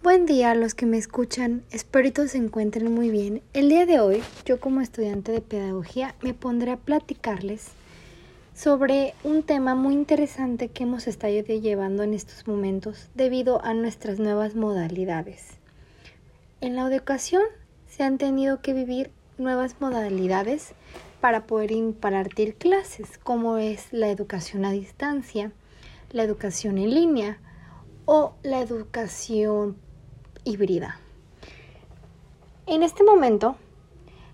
Buen día a los que me escuchan, espero que se encuentren muy bien. El día de hoy, yo como estudiante de pedagogía me pondré a platicarles sobre un tema muy interesante que hemos estado llevando en estos momentos debido a nuestras nuevas modalidades. En la educación se han tenido que vivir nuevas modalidades para poder impartir clases, como es la educación a distancia, la educación en línea o la educación híbrida. En este momento,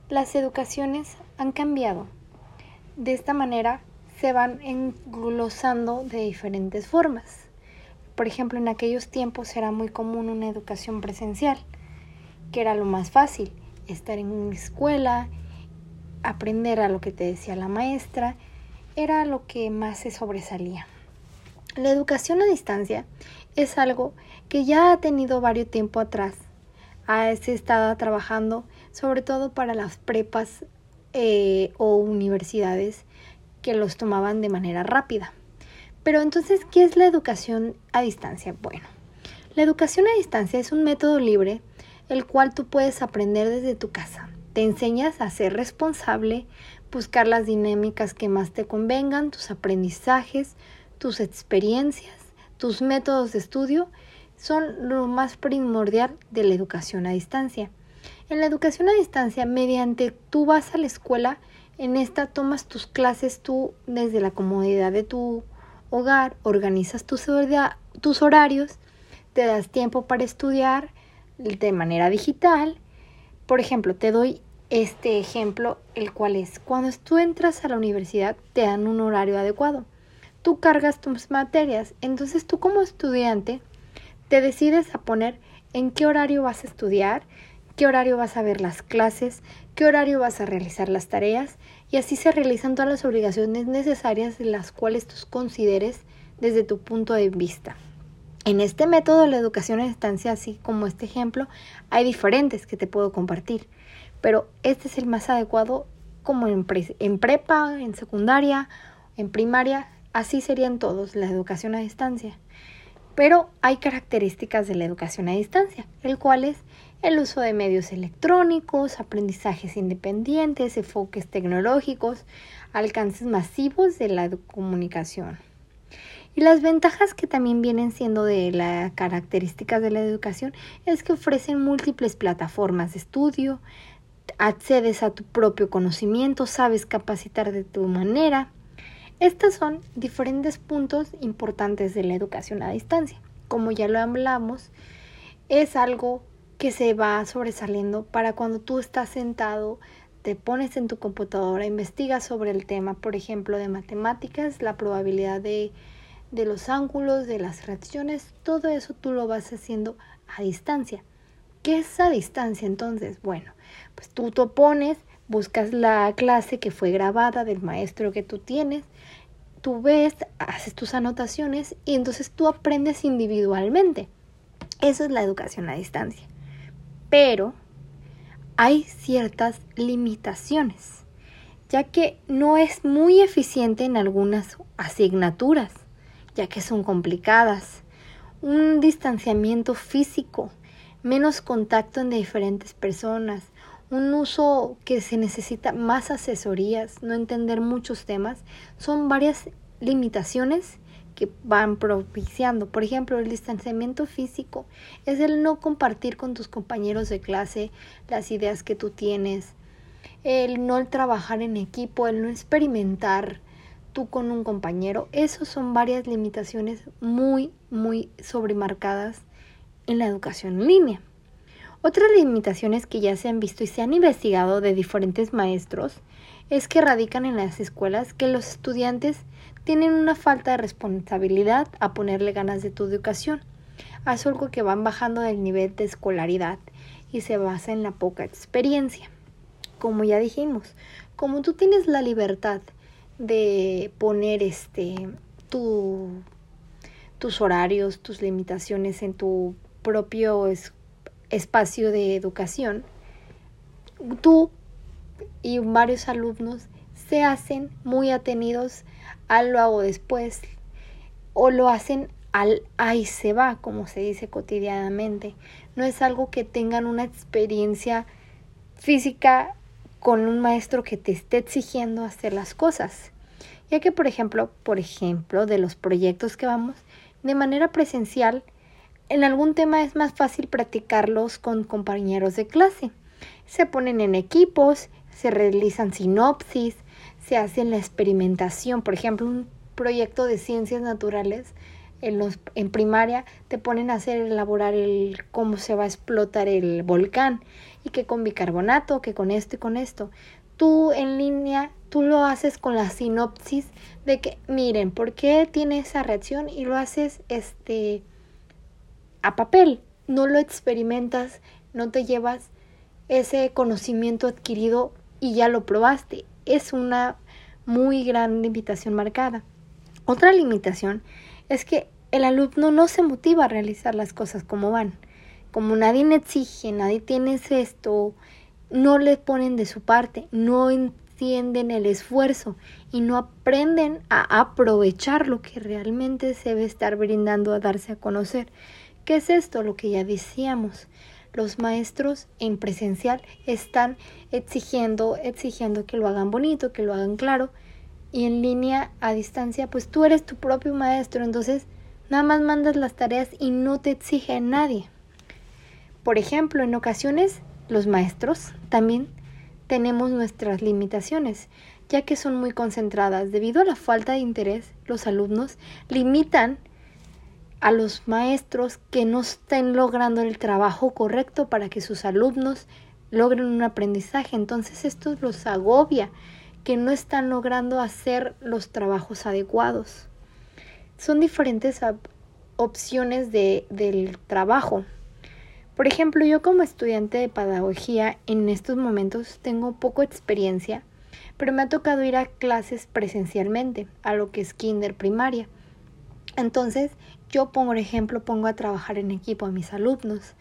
las educaciones han cambiado. De esta manera se van englosando de diferentes formas. Por ejemplo, en aquellos tiempos era muy común una educación presencial, que era lo más fácil, estar en una escuela, aprender a lo que te decía la maestra, era lo que más se sobresalía. La educación a distancia es algo que ya ha tenido varios tiempo atrás. Ha estado trabajando sobre todo para las prepas eh, o universidades que los tomaban de manera rápida. Pero entonces, ¿qué es la educación a distancia? Bueno, la educación a distancia es un método libre el cual tú puedes aprender desde tu casa. Te enseñas a ser responsable, buscar las dinámicas que más te convengan, tus aprendizajes, tus experiencias, tus métodos de estudio son lo más primordial de la educación a distancia. En la educación a distancia, mediante tú vas a la escuela, en esta tomas tus clases tú desde la comodidad de tu hogar, organizas tus, tus horarios, te das tiempo para estudiar de manera digital. Por ejemplo, te doy este ejemplo, el cual es cuando tú entras a la universidad te dan un horario adecuado tú cargas tus materias. Entonces tú como estudiante te decides a poner en qué horario vas a estudiar, qué horario vas a ver las clases, qué horario vas a realizar las tareas y así se realizan todas las obligaciones necesarias de las cuales tú consideres desde tu punto de vista. En este método de la educación a distancia, así como este ejemplo, hay diferentes que te puedo compartir, pero este es el más adecuado como en, en prepa, en secundaria, en primaria, Así serían todos la educación a distancia. Pero hay características de la educación a distancia, el cual es el uso de medios electrónicos, aprendizajes independientes, enfoques tecnológicos, alcances masivos de la comunicación. Y las ventajas que también vienen siendo de las características de la educación es que ofrecen múltiples plataformas de estudio, accedes a tu propio conocimiento, sabes capacitar de tu manera, estos son diferentes puntos importantes de la educación a distancia. Como ya lo hablamos, es algo que se va sobresaliendo para cuando tú estás sentado, te pones en tu computadora, investigas sobre el tema, por ejemplo, de matemáticas, la probabilidad de, de los ángulos, de las reacciones, todo eso tú lo vas haciendo a distancia. ¿Qué es a distancia entonces? Bueno, pues tú te pones, buscas la clase que fue grabada del maestro que tú tienes, tú ves, haces tus anotaciones y entonces tú aprendes individualmente. Eso es la educación a distancia. Pero hay ciertas limitaciones, ya que no es muy eficiente en algunas asignaturas, ya que son complicadas. Un distanciamiento físico, menos contacto entre diferentes personas, un uso que se necesita más asesorías, no entender muchos temas, son varias limitaciones que van propiciando. Por ejemplo, el distanciamiento físico es el no compartir con tus compañeros de clase las ideas que tú tienes, el no trabajar en equipo, el no experimentar tú con un compañero. Esas son varias limitaciones muy, muy sobremarcadas en la educación en línea. Otras limitaciones que ya se han visto y se han investigado de diferentes maestros es que radican en las escuelas que los estudiantes tienen una falta de responsabilidad a ponerle ganas de tu educación. Es algo que van bajando del nivel de escolaridad y se basa en la poca experiencia. Como ya dijimos, como tú tienes la libertad de poner este tu, tus horarios, tus limitaciones en tu propio espacio de educación, tú y varios alumnos se hacen muy atenidos a lo hago después o lo hacen al ahí se va, como se dice cotidianamente. No es algo que tengan una experiencia física con un maestro que te esté exigiendo hacer las cosas. Ya que, por ejemplo, por ejemplo, de los proyectos que vamos, de manera presencial, en algún tema es más fácil practicarlos con compañeros de clase. Se ponen en equipos, se realizan sinopsis, se hace la experimentación. Por ejemplo, un proyecto de ciencias naturales en, los, en primaria te ponen a hacer elaborar el cómo se va a explotar el volcán y que con bicarbonato, que con esto y con esto. Tú en línea, tú lo haces con la sinopsis de que miren, ¿por qué tiene esa reacción? Y lo haces este a papel, no lo experimentas, no te llevas ese conocimiento adquirido y ya lo probaste. Es una muy gran limitación marcada. Otra limitación es que el alumno no se motiva a realizar las cosas como van. Como nadie le exige, nadie tiene esto, no le ponen de su parte, no entienden el esfuerzo y no aprenden a aprovechar lo que realmente se debe estar brindando a darse a conocer. ¿Qué es esto? Lo que ya decíamos. Los maestros en presencial están exigiendo, exigiendo que lo hagan bonito, que lo hagan claro. Y en línea, a distancia, pues tú eres tu propio maestro, entonces nada más mandas las tareas y no te exige nadie. Por ejemplo, en ocasiones los maestros también tenemos nuestras limitaciones, ya que son muy concentradas. Debido a la falta de interés, los alumnos limitan a los maestros que no estén logrando el trabajo correcto para que sus alumnos logren un aprendizaje. Entonces esto los agobia, que no están logrando hacer los trabajos adecuados. Son diferentes opciones de, del trabajo. Por ejemplo, yo como estudiante de pedagogía en estos momentos tengo poco experiencia, pero me ha tocado ir a clases presencialmente, a lo que es kinder primaria. Entonces, yo, por ejemplo, pongo a trabajar en equipo a mis alumnos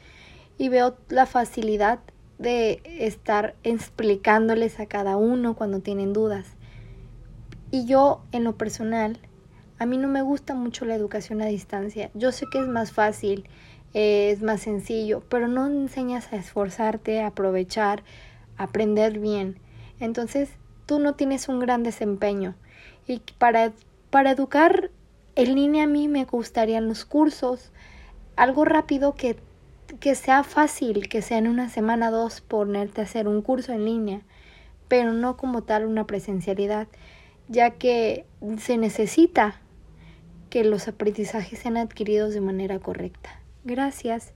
y veo la facilidad de estar explicándoles a cada uno cuando tienen dudas. Y yo, en lo personal, a mí no me gusta mucho la educación a distancia. Yo sé que es más fácil, es más sencillo, pero no enseñas a esforzarte, a aprovechar, a aprender bien. Entonces, tú no tienes un gran desempeño. Y para, para educar en línea a mí me gustarían los cursos, algo rápido que, que sea fácil, que sea en una semana o dos ponerte a hacer un curso en línea, pero no como tal una presencialidad, ya que se necesita que los aprendizajes sean adquiridos de manera correcta. Gracias.